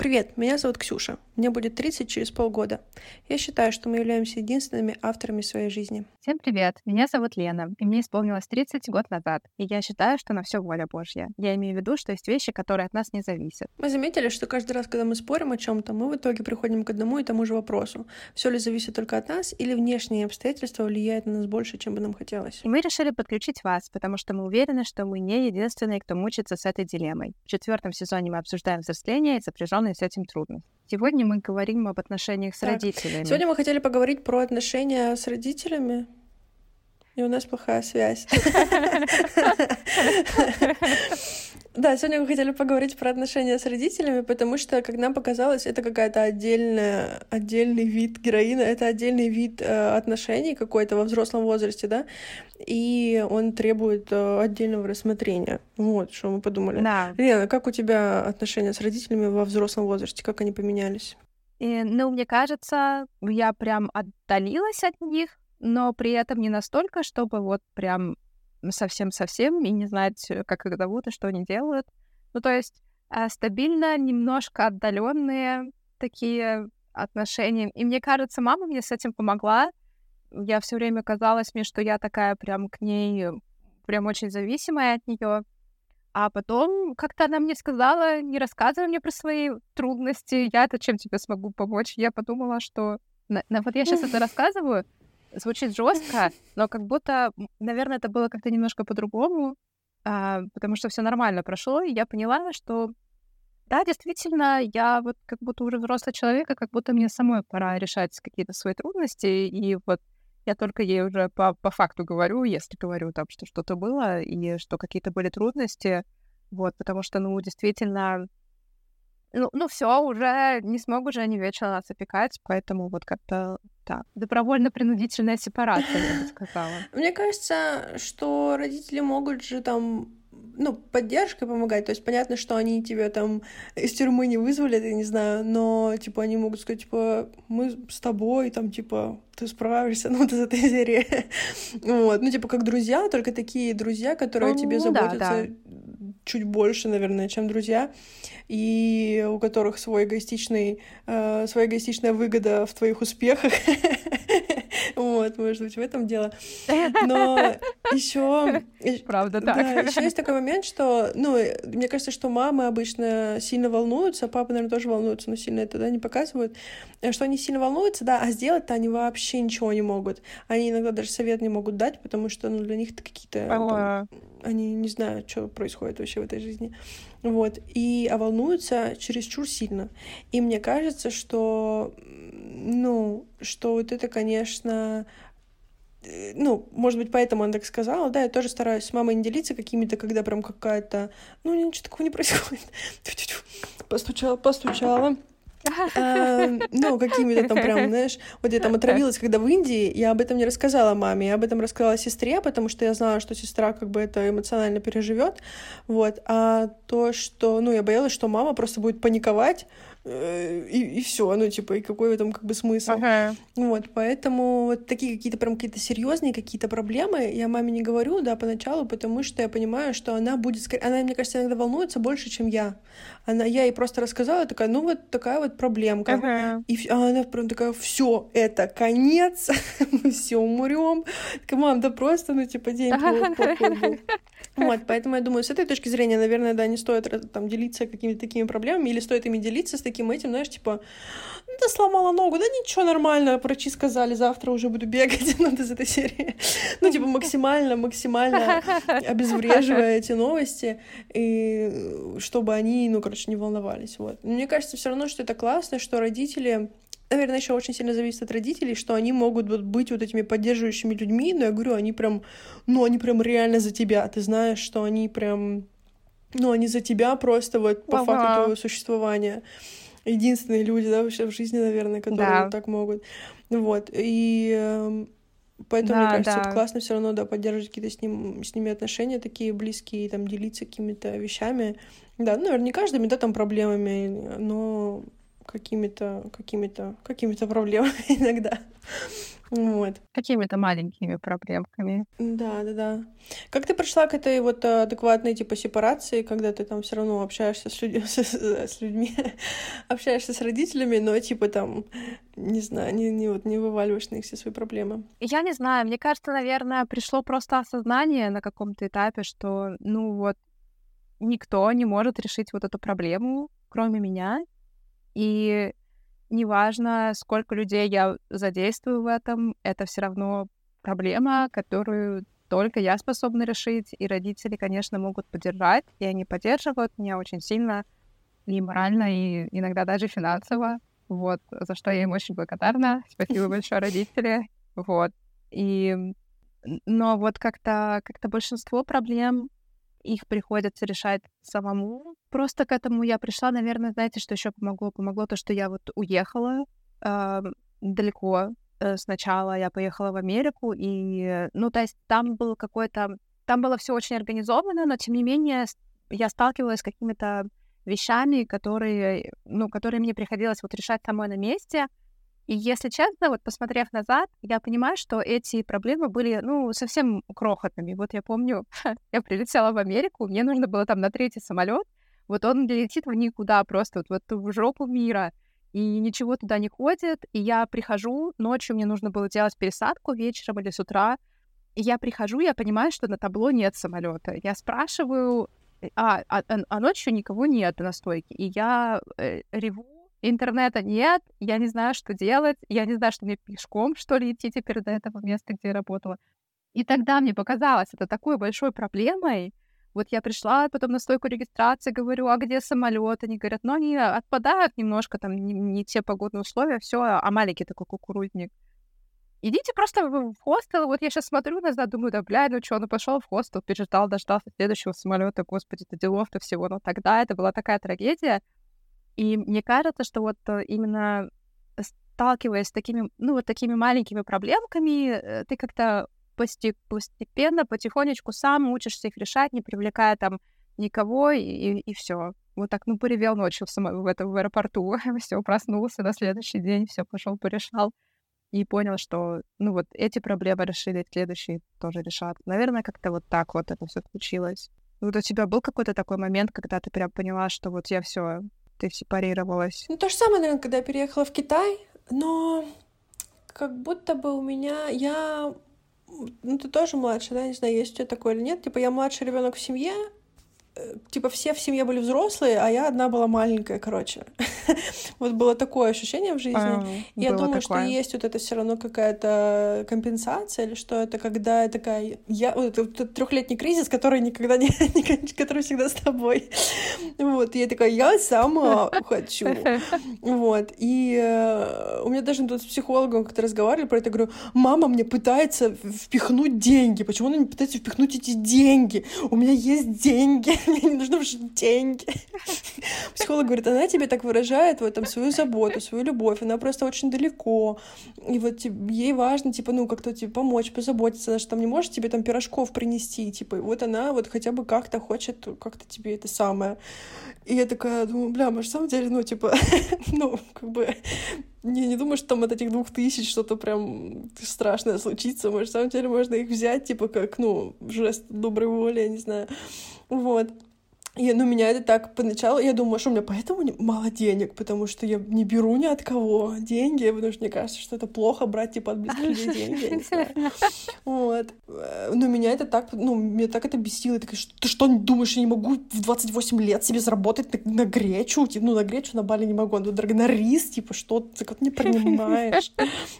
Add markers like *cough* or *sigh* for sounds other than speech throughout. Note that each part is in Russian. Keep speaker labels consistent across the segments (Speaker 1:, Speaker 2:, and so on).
Speaker 1: Привет, меня зовут Ксюша. Мне будет 30 через полгода. Я считаю, что мы являемся единственными авторами своей жизни.
Speaker 2: Всем привет, меня зовут Лена, и мне исполнилось 30 год назад. И я считаю, что на все воля Божья. Я имею в виду, что есть вещи, которые от нас не зависят.
Speaker 1: Мы заметили, что каждый раз, когда мы спорим о чем-то, мы в итоге приходим к одному и тому же вопросу. Все ли зависит только от нас, или внешние обстоятельства влияют на нас больше, чем бы нам хотелось?
Speaker 2: И мы решили подключить вас, потому что мы уверены, что мы не единственные, кто мучится с этой дилеммой. В четвертом сезоне мы обсуждаем взросление и сопряженные связанные с этим трудности. Сегодня мы говорим об отношениях с так. родителями.
Speaker 1: Сегодня мы хотели поговорить про отношения с родителями. И у нас плохая связь. *laughs* *laughs* Да, сегодня мы хотели поговорить про отношения с родителями, потому что, как нам показалось, это какая-то отдельная, отдельный вид героина, это отдельный вид э, отношений какой-то во взрослом возрасте, да, и он требует э, отдельного рассмотрения. Вот, что мы подумали.
Speaker 2: Да.
Speaker 1: Лена, как у тебя отношения с родителями во взрослом возрасте, как они поменялись?
Speaker 2: И, ну, мне кажется, я прям отдалилась от них, но при этом не настолько, чтобы вот прям совсем-совсем и не знать, э, как их зовут и что они делают. Ну, то есть э, стабильно, немножко отдаленные такие отношения. И мне кажется, мама мне с этим помогла. Я все время казалось мне, что я такая прям к ней прям очень зависимая от нее. А потом как-то она мне сказала, не рассказывай мне про свои трудности, я-то чем тебе смогу помочь. Я подумала, что... На, на, вот я сейчас это *laughs* рассказываю, звучит жестко, *laughs* но как будто, наверное, это было как-то немножко по-другому, а, потому что все нормально прошло, и я поняла, что да, действительно, я вот как будто уже взрослый человек, и как будто мне самой пора решать какие-то свои трудности, и вот я только ей уже по, по факту говорю, если говорю там, что что-то было, и что какие-то были трудности, вот, потому что, ну, действительно, ну, ну все, уже не смогу уже они вечно нас опекать, поэтому вот как-то так. Добровольно-принудительная сепарация, я бы сказала. *laughs*
Speaker 1: Мне кажется, что родители могут же там ну, поддержкой помогать. То есть понятно, что они тебя там из тюрьмы не вызвали, я не знаю, но, типа, они могут сказать, типа, мы с тобой, там, типа, ты справишься, *laughs* ну, вот из этой серии. *laughs* вот, ну, типа, как друзья, только такие друзья, которые о тебе ну заботятся да, да. Чуть больше, наверное, чем друзья и у которых свой эгоистичный, э, своя эгоистичная выгода в твоих успехах. *laughs* Вот, может быть, в этом дело. *laughs* Но еще...
Speaker 2: Правда, так. Да,
Speaker 1: еще есть такой момент, что, ну, мне кажется, что мамы обычно сильно волнуются, папы, наверное, тоже волнуются, но сильно это, да, не показывают, что они сильно волнуются, да, а сделать-то они вообще ничего не могут. Они иногда даже совет не могут дать, потому что, ну, для них это какие-то... Они не знают, что происходит вообще в этой жизни. Вот. И, а волнуются чересчур сильно. И мне кажется, что, ну, что вот это, конечно, э, ну, может быть, поэтому она так сказала, да, я тоже стараюсь с мамой не делиться какими-то, когда прям какая-то, ну, ничего такого не *laughs* происходит. Постучала, постучала. Эм, ну, какими-то там прям, знаешь, вот я там отравилась, когда в Индии, я об этом не рассказала маме, я об этом рассказала сестре, потому что я знала, что сестра как бы это эмоционально переживет, вот, а то, что, ну, я боялась, что мама просто будет паниковать, и, и все, ну, типа, и какой в этом как бы смысл.
Speaker 2: Ага.
Speaker 1: Вот, поэтому вот такие какие-то прям какие-то серьезные какие-то проблемы я маме не говорю, да, поначалу, потому что я понимаю, что она будет, она, мне кажется, иногда волнуется больше, чем я. Она, я ей просто рассказала, такая, ну, вот такая вот проблемка.
Speaker 2: Ага.
Speaker 1: И а она прям такая, все, это конец, *laughs* мы все умрем. Такая, мам, да просто, ну, типа, день. *laughs* Вот, поэтому я думаю, с этой точки зрения, наверное, да, не стоит там делиться какими-то такими проблемами, или стоит ими делиться с таким этим, знаешь, типа, ну, да сломала ногу, да ничего, нормально, врачи сказали, завтра уже буду бегать, *laughs* ну, из этой серии. Ну, типа, максимально, максимально *laughs* обезвреживая эти новости, и чтобы они, ну, короче, не волновались, вот. Мне кажется, все равно, что это классно, что родители наверное, еще очень сильно зависит от родителей, что они могут вот быть вот этими поддерживающими людьми, но я говорю, они прям, ну, они прям реально за тебя, ты знаешь, что они прям, ну, они за тебя просто вот по ага. факту твоего существования. Единственные люди, да, вообще в жизни, наверное, которые да. вот так могут. Вот, и эм, Поэтому, да, мне кажется, да. это классно все равно, да, поддерживать какие-то с, ним, с ними отношения такие близкие, там, делиться какими-то вещами. Да, ну, наверное, не каждыми, да, там, проблемами, но какими-то, какими-то, какими-то проблемами *laughs* иногда. Вот.
Speaker 2: Какими-то маленькими проблемками.
Speaker 1: Да, да, да. Как ты пришла к этой вот адекватной типа сепарации, когда ты там все равно общаешься с, людьми, *laughs* с, с людьми, *laughs* общаешься с родителями, но типа там, не знаю, не, не, вот, не вываливаешь на них все свои проблемы?
Speaker 2: Я не знаю, мне кажется, наверное, пришло просто осознание на каком-то этапе, что, ну вот, никто не может решить вот эту проблему, кроме меня. И неважно, сколько людей я задействую в этом, это все равно проблема, которую только я способна решить, и родители, конечно, могут поддержать, и они поддерживают меня очень сильно и морально, и иногда даже финансово, вот, за что я им очень благодарна. Спасибо *laughs* большое, родители, вот. И, но вот как-то как большинство проблем их приходится решать самому. Просто к этому я пришла, наверное, знаете, что еще помогло? Помогло то, что я вот уехала э, далеко. Сначала я поехала в Америку, и, ну, то есть там был какой-то... Там было все очень организовано, но, тем не менее, я сталкивалась с какими-то вещами, которые, ну, которые мне приходилось вот решать самой на месте. И если честно, вот посмотрев назад, я понимаю, что эти проблемы были, ну, совсем крохотными. Вот я помню, *laughs* я прилетела в Америку, мне нужно было там на третий самолет, вот он летит в никуда, просто вот в эту жопу мира, и ничего туда не ходит, и я прихожу, ночью мне нужно было делать пересадку вечером или с утра, и я прихожу, я понимаю, что на табло нет самолета. Я спрашиваю, а, а, а ночью никого нет на стойке, и я э, реву, интернета нет, я не знаю, что делать, я не знаю, что мне пешком, что ли, идти теперь до этого места, где я работала. И тогда мне показалось это такой большой проблемой. Вот я пришла потом на стойку регистрации, говорю, а где самолет? Они говорят, ну, они отпадают немножко, там не, не те погодные условия, все, а маленький такой кукурузник. Идите просто в хостел. Вот я сейчас смотрю назад, думаю, да, бля, ну что, ну пошел в хостел, переждал, дождался следующего самолета, господи, это делов-то всего. Но тогда это была такая трагедия. И мне кажется, что вот э, именно сталкиваясь с такими, ну, вот такими маленькими проблемками, э, ты как-то постепенно, потихонечку сам учишься их решать, не привлекая там никого, и, и, все. Вот так, ну, поревел ночью в, само... в, этом, в аэропорту, *laughs* все, проснулся на следующий день, все, пошел, порешал. И понял, что, ну, вот эти проблемы решили, следующие тоже решат. Наверное, как-то вот так вот это все случилось. Вот у тебя был какой-то такой момент, когда ты прям поняла, что вот я все ты сепарировалась?
Speaker 1: Ну, то же самое, наверное, когда я переехала в Китай, но как будто бы у меня... Я... Ну, ты тоже младше, да? Не знаю, есть у тебя такое или нет. Типа, я младший ребенок в семье, Э, типа все в семье были взрослые, а я одна была маленькая, короче. *laughs* *laughs* вот было такое ощущение в жизни. А, я думаю, такое. что есть вот это все равно какая-то компенсация или что это, когда такая я вот этот трехлетний кризис, который никогда не, *laughs* который всегда с тобой. вот я такая, я сама *laughs* хочу. вот и э, у меня даже тут с психологом как-то разговаривали про это, говорю, мама мне пытается впихнуть деньги, почему она не пытается впихнуть эти деньги? У меня есть деньги мне не нужны уже деньги. Психолог говорит, она тебе так выражает вот там свою заботу, свою любовь, она просто очень далеко, и вот ей важно, типа, ну, как-то тебе помочь, позаботиться, она же там не может тебе там пирожков принести, типа, и вот она вот хотя бы как-то хочет как-то тебе это самое. И я такая думаю, бля, может, на самом деле, ну, типа, *laughs* ну, как бы, не, не думаю, что там от этих двух тысяч что-то прям страшное случится. Может, на самом деле можно их взять, типа, как, ну, жест доброй воли, я не знаю. Вот. И, ну, меня это так поначалу, я думаю, что у меня поэтому мало денег, потому что я не беру ни от кого деньги, потому что мне кажется, что это плохо брать, типа, от близких людей деньги, я не знаю. *laughs* Вот. Но меня это так, ну, меня так это бесило. Я такая, ты что, думаешь, я не могу в 28 лет себе заработать на, на гречу? Ну, на гречу на Бали не могу, а на рис, типа, что ты как не понимаешь?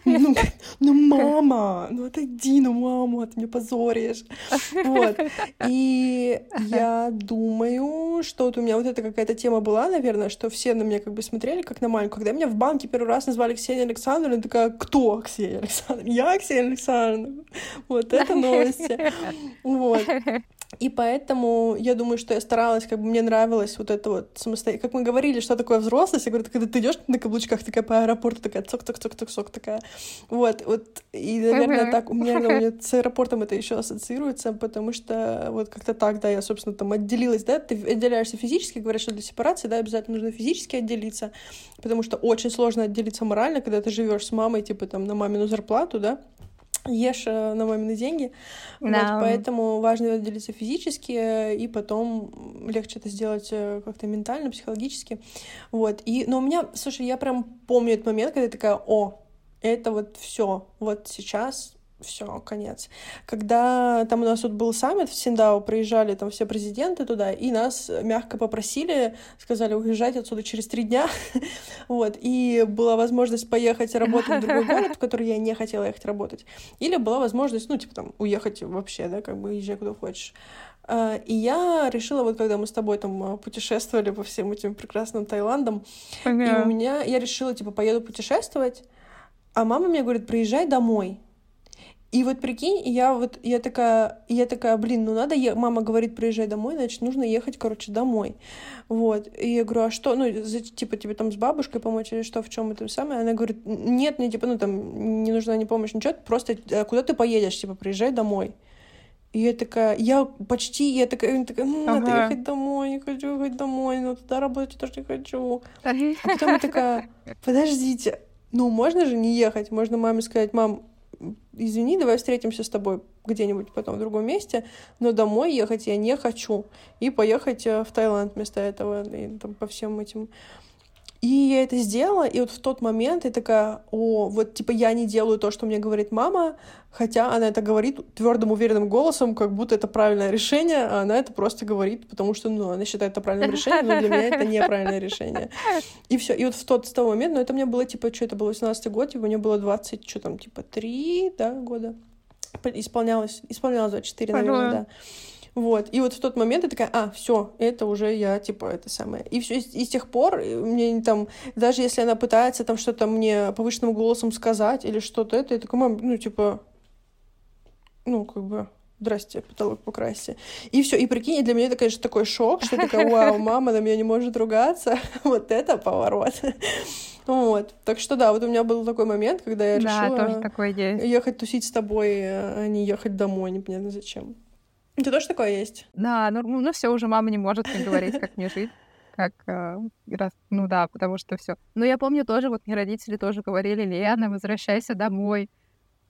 Speaker 1: Ну, ну, мама, ну, отойди, ну, мама, ты меня позоришь. Вот. И я думаю, помню, что вот у меня вот эта какая-то тема была, наверное, что все на меня как бы смотрели как на маленькую. Когда меня в банке первый раз назвали Ксения Александровна, я такая, кто Ксения Александровна? Я Ксения Александровна. Вот это *laughs* новости. Вот. И поэтому я думаю, что я старалась, как бы мне нравилось вот это вот самостоятельно. Как мы говорили, что такое взрослость, я говорю, когда ты идешь на каблучках, такая по аэропорту, такая цок-цок-цок-цок-цок такая. Вот, вот. И, наверное, так у меня, у меня с аэропортом это еще ассоциируется, потому что вот как-то так, да, я, собственно, там отделилась, да, ты отделяешься физически, говорят, что для сепарации, да, обязательно нужно физически отделиться, потому что очень сложно отделиться морально, когда ты живешь с мамой, типа там на мамину зарплату, да, ешь э, на мамины деньги. No. Вот, поэтому важно отделиться физически, э, и потом легче это сделать э, как-то ментально, психологически. Вот. И, но у меня, слушай, я прям помню этот момент, когда я такая, о, это вот все, вот сейчас все, конец. Когда там у нас тут был саммит в Синдао, приезжали там все президенты туда, и нас мягко попросили, сказали уезжать отсюда через три дня, *laughs* вот, и была возможность поехать работать в другой *laughs* город, в который я не хотела ехать работать, или была возможность, ну, типа там, уехать вообще, да, как бы езжай куда хочешь. А, и я решила, вот когда мы с тобой там а, путешествовали по всем этим прекрасным Таиландам, и у меня, я решила, типа, поеду путешествовать, а мама мне говорит, приезжай домой, и вот прикинь, я вот, я такая, я такая, блин, ну надо, е... мама говорит, приезжай домой, значит, нужно ехать, короче, домой. Вот. И я говорю, а что, ну, типа, тебе там с бабушкой помочь или что, в чем это самое? Она говорит, нет, мне, типа, ну, там, не нужна ни помощь, ничего, просто э, куда ты поедешь, типа, приезжай домой. И я такая, я почти, я такая, я такая ну, надо ага. ехать домой, не хочу ехать домой, но туда работать тоже не хочу. *laughs* А потом я такая, подождите, ну, можно же не ехать, можно маме сказать, мам, извини, давай встретимся с тобой где-нибудь потом в другом месте, но домой ехать я не хочу. И поехать э, в Таиланд вместо этого, и там по всем этим и я это сделала, и вот в тот момент я такая, о, вот типа я не делаю то, что мне говорит мама, хотя она это говорит твердым, уверенным голосом, как будто это правильное решение, а она это просто говорит, потому что, ну, она считает это правильным решением, но для меня это неправильное решение. И все. И вот в тот, с того момента, ну, это мне было, типа, что это было, 18 год, типа, мне было 20, что там, типа, 3, да, года. Исполнялось, исполнялось 24, наверное, да. Вот. И вот в тот момент я такая, а, все, это уже я, типа, это самое. И все, и с тех пор мне там, даже если она пытается там что-то мне повышенным голосом сказать или что-то это, я такая, мам, ну, типа, ну, как бы, здрасте, потолок покрасьте. И все. И прикинь, для меня это, конечно, такой шок, что я такая, вау, *laughs* мама на меня не может ругаться. *laughs* вот это поворот. Вот. Так что да, вот у меня был такой момент, когда я да, решила ехать тусить с тобой, а не ехать домой, непонятно зачем. У тебя тоже такое есть?
Speaker 2: Да, ну, ну, ну все, уже мама не может мне говорить, как мне жить. Как, э, раз, ну да, потому что все. Но я помню тоже, вот мне родители тоже говорили, Лена, возвращайся домой.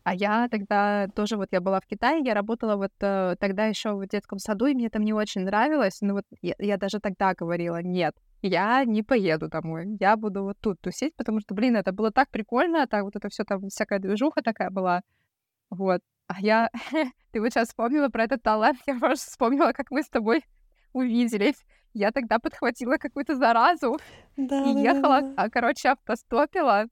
Speaker 2: А я тогда тоже, вот я была в Китае, я работала вот э, тогда еще в детском саду, и мне там не очень нравилось, но вот я, я даже тогда говорила, нет, я не поеду домой, я буду вот тут тусить, потому что, блин, это было так прикольно, так вот это все там всякая движуха такая была, вот. А я... *laughs* Ты вот сейчас вспомнила про этот талант, *laughs* я просто вспомнила, как мы с тобой увиделись. Я тогда подхватила какую-то заразу да, и да, ехала, да, да. короче, автостопила,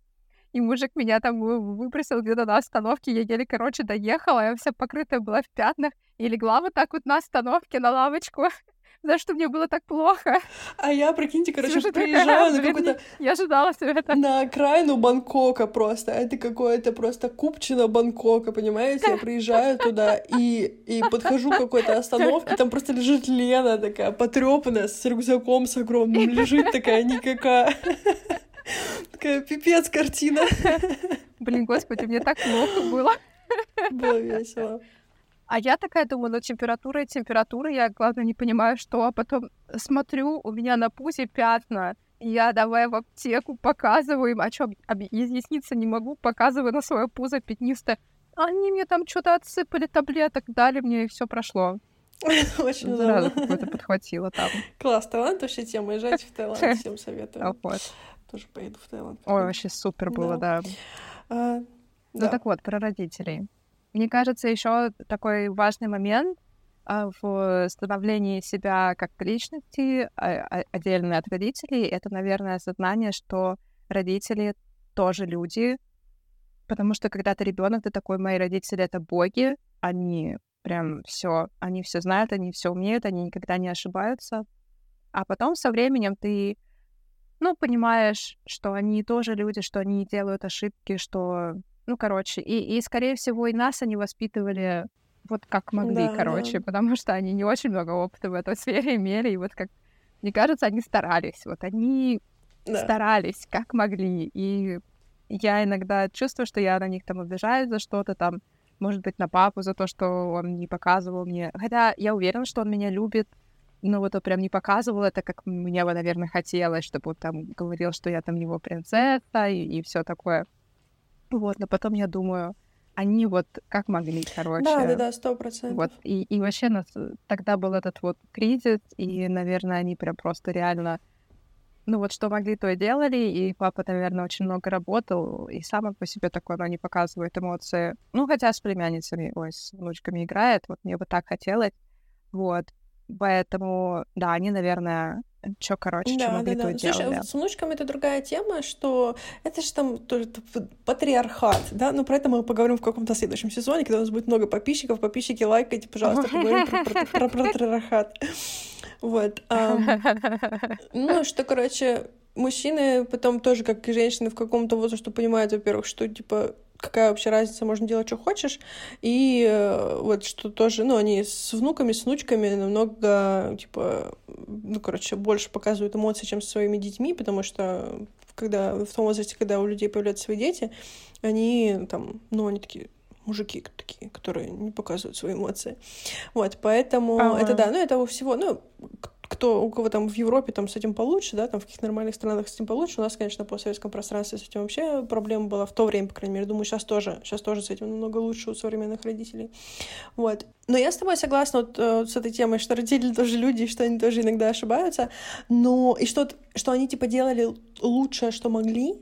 Speaker 2: и мужик меня там выбросил где-то на остановке, я еле, короче, доехала, я вся покрытая была в пятнах, и легла вот так вот на остановке на лавочку, за что мне было так плохо.
Speaker 1: А я, прикиньте, короче, Слушай, приезжаю на какой-то...
Speaker 2: Я ожидала все это.
Speaker 1: На окраину Бангкока просто. Это какое-то просто купчина Бангкока, понимаете? Я приезжаю туда и, и подхожу к какой-то остановке, там просто лежит Лена такая потрепанная с рюкзаком с огромным, лежит такая никакая. Такая пипец картина.
Speaker 2: Блин, господи, мне так плохо было.
Speaker 1: Было весело.
Speaker 2: А я такая думаю, ну температура и температура, я, главное, не понимаю, что, а потом смотрю, у меня на пузе пятна, я давай в аптеку показываю им, а что, изъясниться не могу, показываю на свое пузо пятнистое. Они мне там что-то отсыпали таблеток, дали мне, и все прошло. *laughs*
Speaker 1: Очень здорово.
Speaker 2: какое-то подхватило там.
Speaker 1: Класс, Таиланд вообще тема. Езжайте в Таиланд, *laughs* всем советую. Тоже поеду в Таиланд.
Speaker 2: Ой, вообще супер было, да. А, ну так вот, про родителей. Мне кажется, еще такой важный момент а, в становлении себя как личности, а, а, отдельно от родителей, это, наверное, осознание, что родители тоже люди, потому что когда ты ребенок, ты такой, мои родители это боги, они прям все, они все знают, они все умеют, они никогда не ошибаются. А потом со временем ты, ну, понимаешь, что они тоже люди, что они делают ошибки, что ну, короче, и, и, скорее всего, и нас они воспитывали вот как могли, да, короче, да. потому что они не очень много опыта в этой *laughs* сфере имели, и вот как, мне кажется, они старались, вот они да. старались, как могли, и я иногда чувствую, что я на них там обижаюсь за что-то там, может быть, на папу за то, что он не показывал мне. Хотя я уверена, что он меня любит, но вот он прям не показывал это, как мне бы, наверное, хотелось, чтобы он там говорил, что я там его принцесса и, и все такое. Вот, но потом я думаю, они вот как могли, короче.
Speaker 1: Да, да, да, сто процентов.
Speaker 2: Вот, и, и вообще нас, тогда был этот вот кризис, и, наверное, они прям просто реально ну вот что могли, то и делали, и папа, наверное, очень много работал, и сам по себе такой, но не показывает эмоции. Ну, хотя с племянницами, ой, с внучками играет, вот мне бы так хотелось, вот. Поэтому, да, они, наверное, что, короче, да, что могли, да, да. то
Speaker 1: Слушай,
Speaker 2: делали.
Speaker 1: А с внучками это другая тема, что это же там тоже патриархат, да, но про это мы поговорим в каком-то следующем сезоне, когда у нас будет много подписчиков, подписчики, лайкайте, пожалуйста, *laughs* поговорим про патриархат. Вот. Ну, что, короче, мужчины потом тоже, как и женщины в каком-то возрасте, понимают, во-первых, что, типа, какая вообще разница, можно делать, что хочешь. И э, вот что тоже, ну, они с внуками, с внучками намного, типа, ну, короче, больше показывают эмоции, чем со своими детьми, потому что когда в том возрасте, когда у людей появляются свои дети, они там, ну, они такие мужики такие, которые не показывают свои эмоции. Вот, поэтому ага. это да, ну это у всего, ну, кто, у кого там в Европе там с этим получше, да, там в каких нормальных странах с этим получше. У нас, конечно, по советском пространстве с этим вообще проблема была в то время, по крайней мере. Думаю, сейчас тоже, сейчас тоже с этим намного лучше у современных родителей. Вот. Но я с тобой согласна вот, э, с этой темой, что родители тоже люди, что они тоже иногда ошибаются, но и что, что они типа делали лучшее, что могли,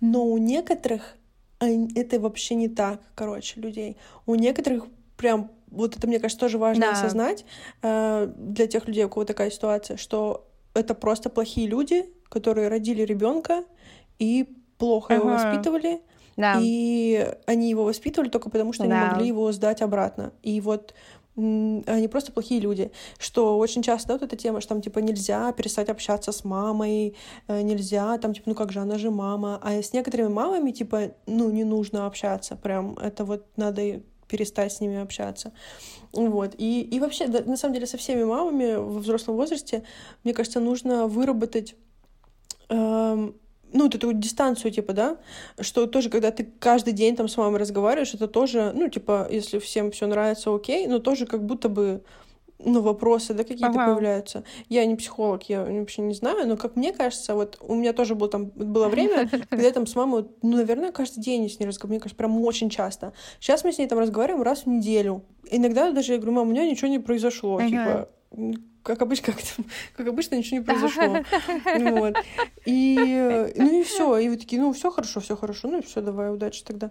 Speaker 1: но у некоторых это вообще не так, короче, людей. У некоторых прям вот это, мне кажется, тоже важно да. осознать э, для тех людей, у кого такая ситуация, что это просто плохие люди, которые родили ребенка и плохо ага. его воспитывали, да. и они его воспитывали только потому, что да. не могли его сдать обратно. И вот они просто плохие люди, что очень часто да, вот эта тема, что там типа нельзя перестать общаться с мамой, э, нельзя там типа ну как же она же мама, а с некоторыми мамами типа ну не нужно общаться, прям это вот надо перестать с ними общаться. Вот. И, и вообще, да, на самом деле, со всеми мамами в взрослом возрасте, мне кажется, нужно выработать эм, ну, вот эту дистанцию, типа, да, что тоже, когда ты каждый день там с мамой разговариваешь, это тоже, ну, типа, если всем все нравится, окей, но тоже как будто бы ну, вопросы, да, какие-то ага. появляются. Я не психолог, я вообще не знаю, но, как мне кажется, вот у меня тоже было там, было время, *laughs* когда я там с мамой, ну, наверное, каждый день с ней разговариваю, мне кажется, прям очень часто. Сейчас мы с ней там разговариваем раз в неделю. Иногда даже я говорю, мам, у меня ничего не произошло, ага. типа, как обычно, как, как обычно ничего не произошло. Вот. И, *laughs* ну и все. И вы такие, ну все хорошо, все хорошо, ну и все, давай, удачи тогда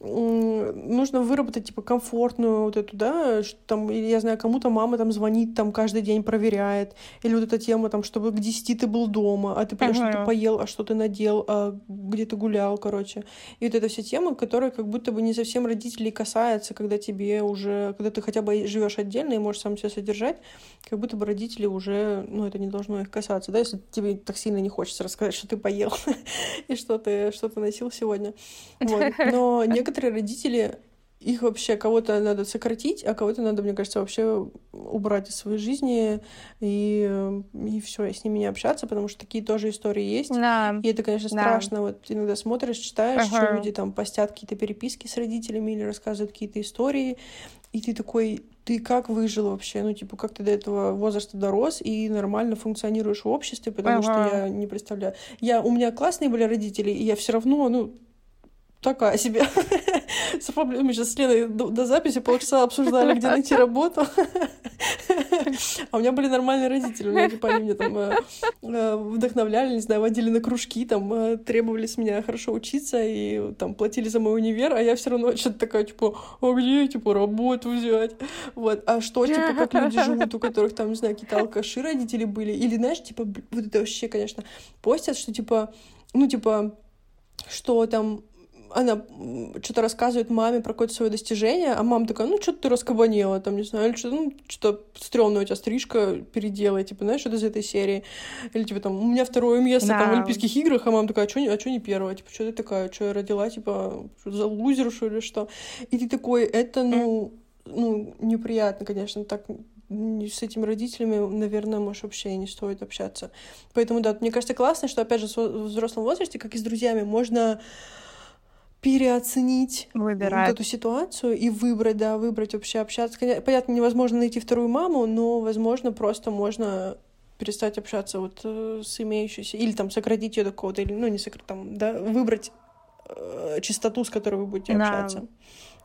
Speaker 1: нужно выработать, типа, комфортную вот эту, да, что там, или, я знаю, кому-то мама там звонит, там, каждый день проверяет, или вот эта тема, там, чтобы к 10 ты был дома, а ты uh-huh. что ты поел, а что ты надел, а где ты гулял, короче. И вот эта вся тема, которая как будто бы не совсем родителей касается, когда тебе уже, когда ты хотя бы живешь отдельно и можешь сам себя содержать, как будто бы родители уже, ну, это не должно их касаться, да, если тебе так сильно не хочется рассказать, что ты поел *laughs* и что ты, что ты носил сегодня. Вот. *laughs* Но некоторые родители их вообще кого-то надо сократить, а кого-то надо, мне кажется, вообще убрать из своей жизни и, и все, и с ними не общаться, потому что такие тоже истории есть. Да. И это, конечно, страшно. Да. Вот иногда смотришь, читаешь, ага. что люди там постят какие-то переписки с родителями или рассказывают какие-то истории, и ты такой, ты как выжил вообще? Ну, типа, как ты до этого возраста дорос и нормально функционируешь в обществе, потому ага. что я не представляю. Я, у меня классные были родители, и я все равно, ну, такая себе. *laughs* Мы сейчас с Леной до, записи полчаса обсуждали, где найти работу. *laughs* А у меня были нормальные родители. У меня, типа, они меня там э, э, вдохновляли, не знаю, водили на кружки, там, э, требовали с меня хорошо учиться и там платили за мой универ, а я все равно что-то такая, типа, а где, типа, работу взять? Вот. А что, типа, как люди живут, у которых там, не знаю, какие-то алкаши родители были? Или, знаешь, типа, вот это вообще, конечно, постят, что, типа, ну, типа, что там она что-то рассказывает маме про какое-то свое достижение, а мама такая, ну, что ты раскабанела, там, не знаю, или что-то, ну, что-то стрёмное у тебя стрижка, переделай, типа, знаешь, что-то из этой серии. Или, типа, там, у меня второе место да. там в Олимпийских играх, а мама такая, а что а чё не первое? Типа, что ты такая, что я родила, типа, за лузер, что или что? И ты такой, это, ну, ну, неприятно, конечно, так с этими родителями, наверное, может, вообще не стоит общаться. Поэтому, да, мне кажется, классно, что, опять же, в взрослом возрасте, как и с друзьями, можно переоценить Выбирать. вот эту ситуацию и выбрать, да, выбрать вообще общаться. Понятно, невозможно найти вторую маму, но, возможно, просто можно перестать общаться вот э, с имеющейся, или там сократить ее до какого-то, или, ну, не сократить, там, да, выбрать э, частоту, с которой вы будете да. общаться.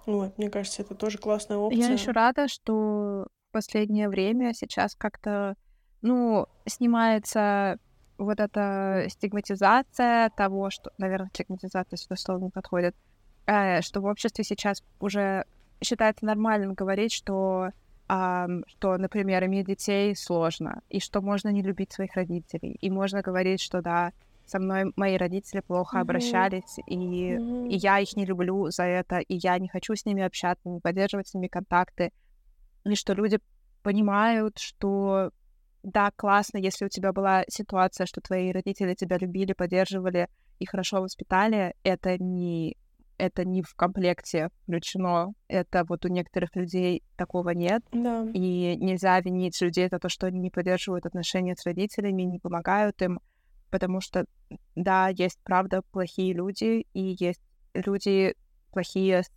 Speaker 1: Вот, мне кажется, это тоже классная опция.
Speaker 2: Я еще рада, что в последнее время сейчас как-то, ну, снимается вот эта стигматизация того, что, наверное, стигматизация сюда слово не подходит, э, что в обществе сейчас уже считается нормальным говорить, что, э, что, например, иметь детей сложно, и что можно не любить своих родителей, и можно говорить, что да, со мной мои родители плохо mm-hmm. обращались, и, mm-hmm. и я их не люблю за это, и я не хочу с ними общаться, не поддерживать с ними контакты, и что люди понимают, что да, классно, если у тебя была ситуация, что твои родители тебя любили, поддерживали и хорошо воспитали, это не это не в комплекте включено. Это вот у некоторых людей такого нет.
Speaker 1: Да.
Speaker 2: И нельзя винить людей за то, что они не поддерживают отношения с родителями, не помогают им, потому что, да, есть, правда, плохие люди, и есть люди плохие с,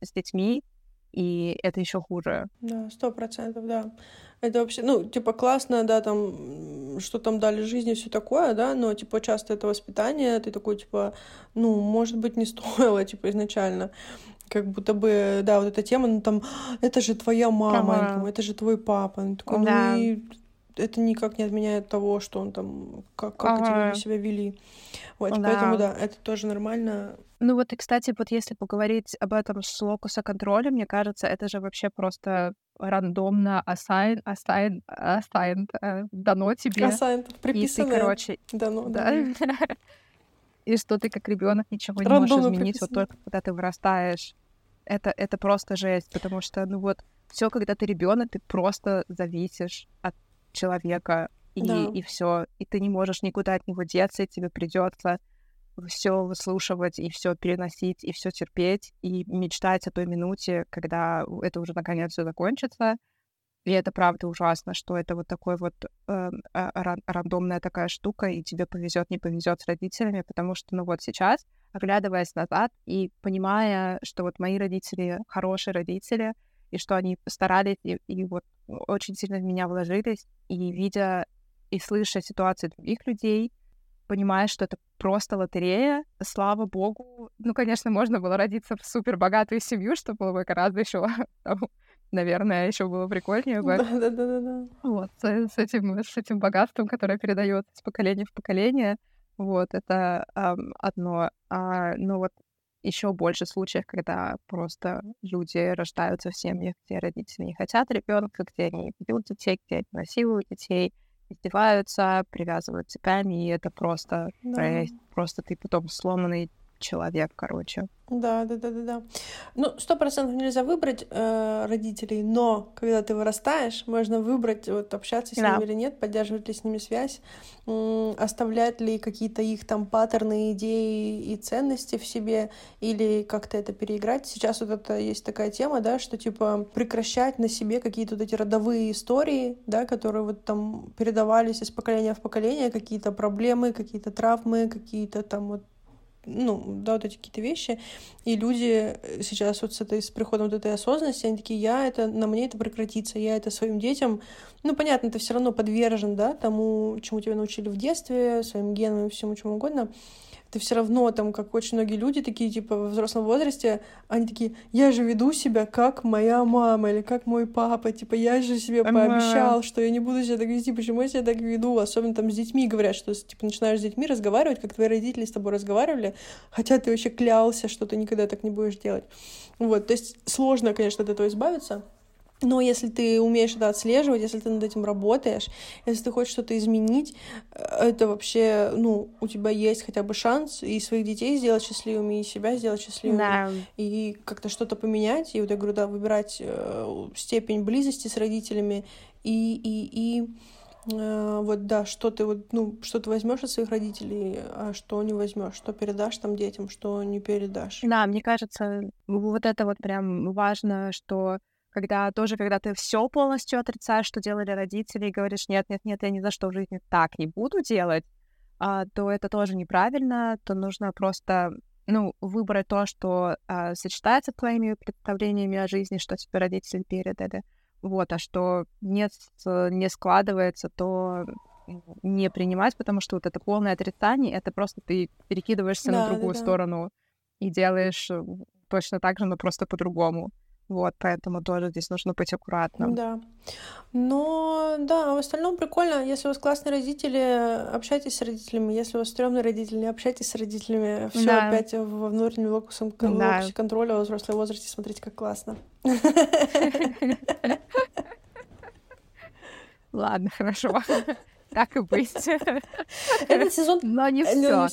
Speaker 2: с детьми, и это еще хуже.
Speaker 1: Да, сто процентов, да. Это вообще, ну, типа, классно, да, там, что там дали жизни, все такое, да, но, типа, часто это воспитание, ты такой, типа, ну, может быть, не *laughs* стоило, типа, изначально. Как будто бы, да, вот эта тема, ну, там, это же твоя мама, ага. там, это же твой папа. Ну, такой, да. ну, и это никак не отменяет того, что он там, как, как ага. эти себя вели. Вот, да. поэтому, да, это тоже нормально.
Speaker 2: Ну вот, и, кстати, вот если поговорить об этом с локуса контроля, мне кажется, это же вообще просто рандомно assign, assign, assign, дано тебе.
Speaker 1: Assigned, приписанное.
Speaker 2: И ты, короче...
Speaker 1: Дано, да. *laughs*
Speaker 2: И что ты как ребенок ничего не можешь изменить, вот только когда ты вырастаешь. Это, это просто жесть, потому что, ну вот, все, когда ты ребенок, ты просто зависишь от человека, и, да. и все. И ты не можешь никуда от него деться, и тебе придется все выслушивать и все переносить, и все терпеть, и мечтать о той минуте, когда это уже наконец все закончится. И это правда ужасно, что это вот такой вот э, рандомная такая штука, и тебе повезет, не повезет с родителями, потому что, ну вот сейчас, оглядываясь назад и понимая, что вот мои родители хорошие родители, и что они старались и, и вот очень сильно в меня вложились, и видя и слыша ситуации других людей, понимаешь, что это просто лотерея. Слава богу. Ну, конечно, можно было родиться в супер богатую семью, что было бы гораздо еще, *laughs* наверное, еще было прикольнее.
Speaker 1: Да, да, да, да.
Speaker 2: Вот, с, этим, с этим богатством, которое передается с поколения в поколение. Вот, это um, одно. А, ну вот еще больше случаев, когда просто люди рождаются в семьях, где родители не хотят ребенка, где они бьют детей, где они насилуют детей, издеваются, привязывают цепями, и это просто да. просто ты потом сломанный человек, короче.
Speaker 1: Да, да, да, да, да. Ну, сто процентов нельзя выбрать э, родителей, но когда ты вырастаешь, можно выбрать, вот, общаться с да. ними или нет, поддерживать ли с ними связь, э, оставлять ли какие-то их там паттерны, идеи и ценности в себе, или как-то это переиграть. Сейчас вот это есть такая тема, да, что типа прекращать на себе какие-то вот эти родовые истории, да, которые вот там передавались из поколения в поколение, какие-то проблемы, какие-то травмы, какие-то там вот ну, да, вот эти какие-то вещи, и люди сейчас вот с, этой, с приходом вот этой осознанности, они такие, я это, на мне это прекратится, я это своим детям, ну, понятно, ты все равно подвержен, да, тому, чему тебя научили в детстве, своим генам и всему чему угодно, ты все равно там, как очень многие люди такие, типа, в взрослом возрасте, они такие, я же веду себя как моя мама или как мой папа, типа, я же себе пообещал, что я не буду себя так вести, почему я себя так веду? Особенно там с детьми говорят, что, типа, начинаешь с детьми разговаривать, как твои родители с тобой разговаривали, хотя ты вообще клялся, что ты никогда так не будешь делать. Вот, то есть сложно, конечно, от этого избавиться, но если ты умеешь это отслеживать, если ты над этим работаешь, если ты хочешь что-то изменить, э, это вообще, ну, у тебя есть хотя бы шанс и своих детей сделать счастливыми, и себя сделать счастливыми,
Speaker 2: да.
Speaker 1: и как-то что-то поменять. И вот я говорю, да, выбирать э, степень близости с родителями и, и, и э, вот да, что ты вот, ну, что ты возьмешь от своих родителей, а что не возьмешь, что передашь там детям, что не передашь.
Speaker 2: Да, мне кажется, вот это вот прям важно, что когда тоже, когда ты все полностью отрицаешь, что делали родители, и говоришь, нет, нет, нет, я ни за что в жизни так не буду делать, а, то это тоже неправильно, то нужно просто ну, выбрать то, что а, сочетается с твоими представлениями о жизни, что тебе родители передали, вот, а что нет, не складывается, то не принимать, потому что вот это полное отрицание, это просто ты перекидываешься да, на другую да, да. сторону и делаешь э, точно так же, но просто по-другому. Вот, поэтому тоже здесь нужно быть аккуратным.
Speaker 1: Да. Но да, в остальном прикольно. Если у вас классные родители, общайтесь с родителями. Если у вас стрёмные родители, не общайтесь с родителями. Все да. опять во внутреннем локусе, да. контроля во взрослом возрасте. Смотрите, как классно. *laughs*
Speaker 2: Ладно, хорошо. *laughs* Так и быть. *laughs*
Speaker 1: Этот сезон...
Speaker 2: Но не все.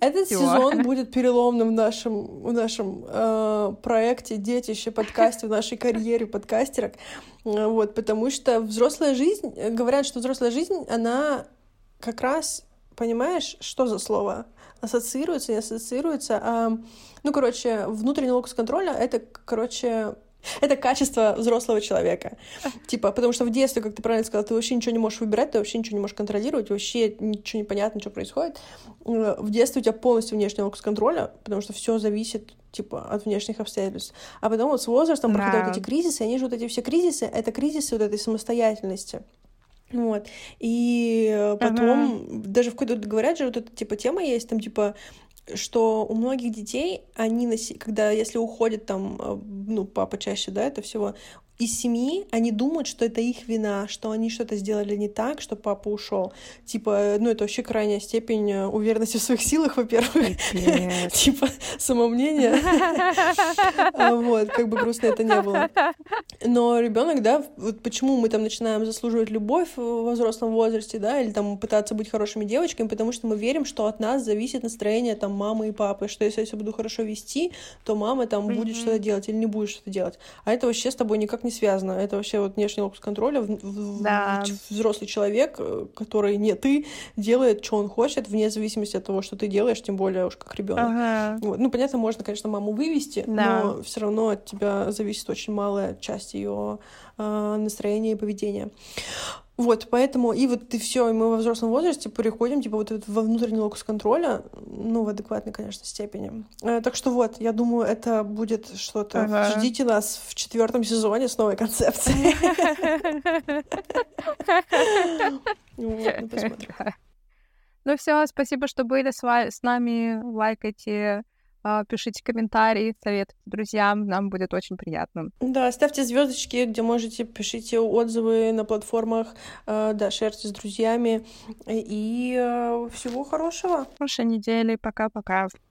Speaker 1: Этот сезон *laughs* будет переломным в нашем, в нашем э, проекте «Детище», подкасте, в нашей карьере подкастерок. Э, вот, потому что взрослая жизнь... Говорят, что взрослая жизнь, она как раз... Понимаешь, что за слово? Ассоциируется, не ассоциируется. А, ну, короче, внутренний локус контроля — это, короче, *laughs* это качество взрослого человека. Типа, потому что в детстве, как ты правильно сказала, ты вообще ничего не можешь выбирать, ты вообще ничего не можешь контролировать, вообще ничего не понятно, что происходит. Э, в детстве у тебя полностью внешний локус контроля, потому что все зависит типа от внешних обстоятельств. А потом вот с возрастом да. проходят эти кризисы, они же вот эти все кризисы, это кризисы вот этой самостоятельности. Вот. И потом, ага. даже в какой-то говорят же, вот эта типа тема есть, там типа что у многих детей, они, когда, если уходит там, э, ну, папа чаще, да, это всего, из семьи, они думают, что это их вина, что они что-то сделали не так, что папа ушел. Типа, ну, это вообще крайняя степень э, уверенности в своих силах, во-первых. *laughs* Типа, самомнение. А, вот, как бы грустно это не было. Но ребенок, да, вот почему мы там начинаем заслуживать любовь во взрослом возрасте, да, или там пытаться быть хорошими девочками, потому что мы верим, что от нас зависит настроение там мамы и папы, что если я себя буду хорошо вести, то мама там будет что-то делать или не будет что-то делать. А это вообще с тобой никак не не связано. Это вообще вот внешний локус контроля. Да. Взрослый человек, э, который не ты, делает, что он хочет, вне зависимости от того, что ты делаешь, тем более уж как ребенок. Ага. Вот. Ну, понятно, можно, конечно, маму вывести, да. но все равно от тебя зависит очень малая часть ее э, настроения и поведения. Вот, поэтому, и вот ты все, и мы во взрослом возрасте переходим, типа, вот во внутренний локус контроля, ну, в адекватной, конечно, степени. Э, так что вот, я думаю, это будет что-то. Ага. Ждите нас в четвертом сезоне с новой концепцией. *laughs*
Speaker 2: Ну, ну все, спасибо, что были с нами. Лайкайте пишите комментарии, советуйте друзьям, нам будет очень приятно.
Speaker 1: Да, ставьте звездочки, где можете, пишите отзывы на платформах, а, да, шерьте с друзьями, и а, всего хорошего.
Speaker 2: Хорошей недели, пока-пока.